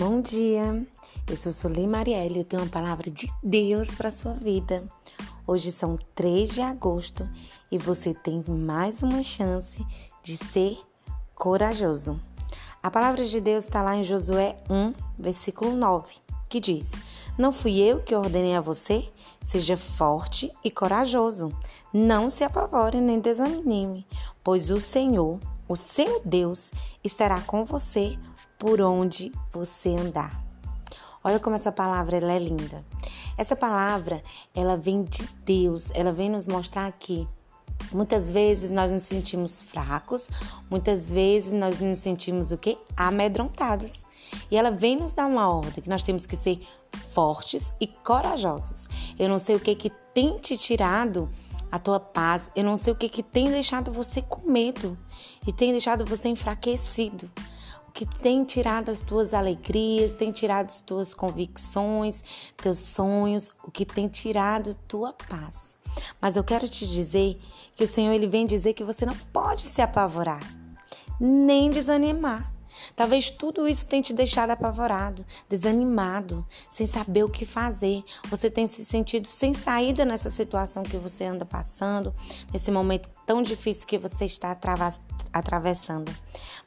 Bom dia, eu sou Sully Marielle e tenho uma palavra de Deus para sua vida. Hoje são 3 de agosto e você tem mais uma chance de ser corajoso. A palavra de Deus está lá em Josué 1, versículo 9, que diz: Não fui eu que ordenei a você? Seja forte e corajoso. Não se apavore nem desanime, pois o Senhor, o seu Deus, estará com você por onde você andar. Olha como essa palavra ela é linda. Essa palavra, ela vem de Deus, ela vem nos mostrar aqui. Muitas vezes nós nos sentimos fracos, muitas vezes nós nos sentimos o quê? Amedrontados. E ela vem nos dar uma ordem que nós temos que ser fortes e corajosos. Eu não sei o que que tem te tirado a tua paz, eu não sei o que que tem deixado você com medo e tem deixado você enfraquecido que tem tirado as tuas alegrias, tem tirado as tuas convicções, teus sonhos, o que tem tirado tua paz. Mas eu quero te dizer que o Senhor ele vem dizer que você não pode se apavorar, nem desanimar. Talvez tudo isso tenha te deixado apavorado, desanimado, sem saber o que fazer. Você tem se sentido sem saída nessa situação que você anda passando, nesse momento tão difícil que você está atravessando.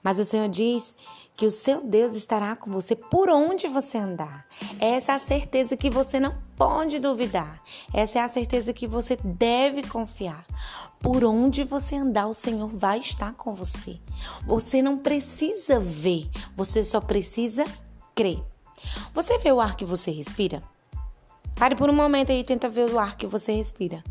Mas o Senhor diz que o seu Deus estará com você por onde você andar. Essa é a certeza que você não pode duvidar. Essa é a certeza que você deve confiar. Por onde você andar, o Senhor vai estar com você. Você não precisa ver, você só precisa crer. Você vê o ar que você respira? Pare por um momento aí e tenta ver o ar que você respira.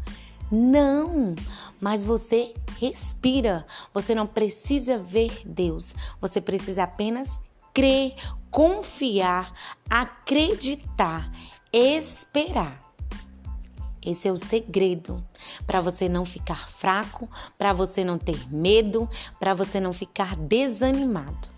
Não, mas você respira. Você não precisa ver Deus. Você precisa apenas crer, confiar, acreditar, esperar. Esse é o segredo para você não ficar fraco, para você não ter medo, para você não ficar desanimado.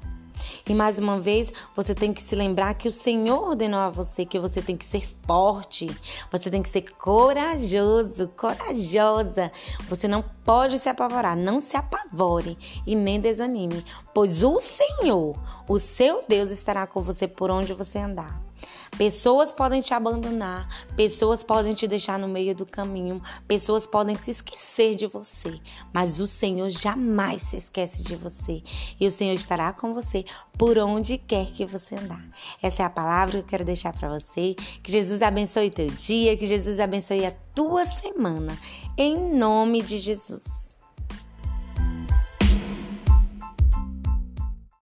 E mais uma vez, você tem que se lembrar que o Senhor ordenou a você que você tem que ser forte, você tem que ser corajoso, corajosa. Você não pode se apavorar, não se apavore e nem desanime, pois o Senhor, o seu Deus, estará com você por onde você andar. Pessoas podem te abandonar, pessoas podem te deixar no meio do caminho, pessoas podem se esquecer de você, mas o Senhor jamais se esquece de você e o Senhor estará com você por onde quer que você andar. Essa é a palavra que eu quero deixar para você. Que Jesus abençoe teu dia, que Jesus abençoe a tua semana, em nome de Jesus.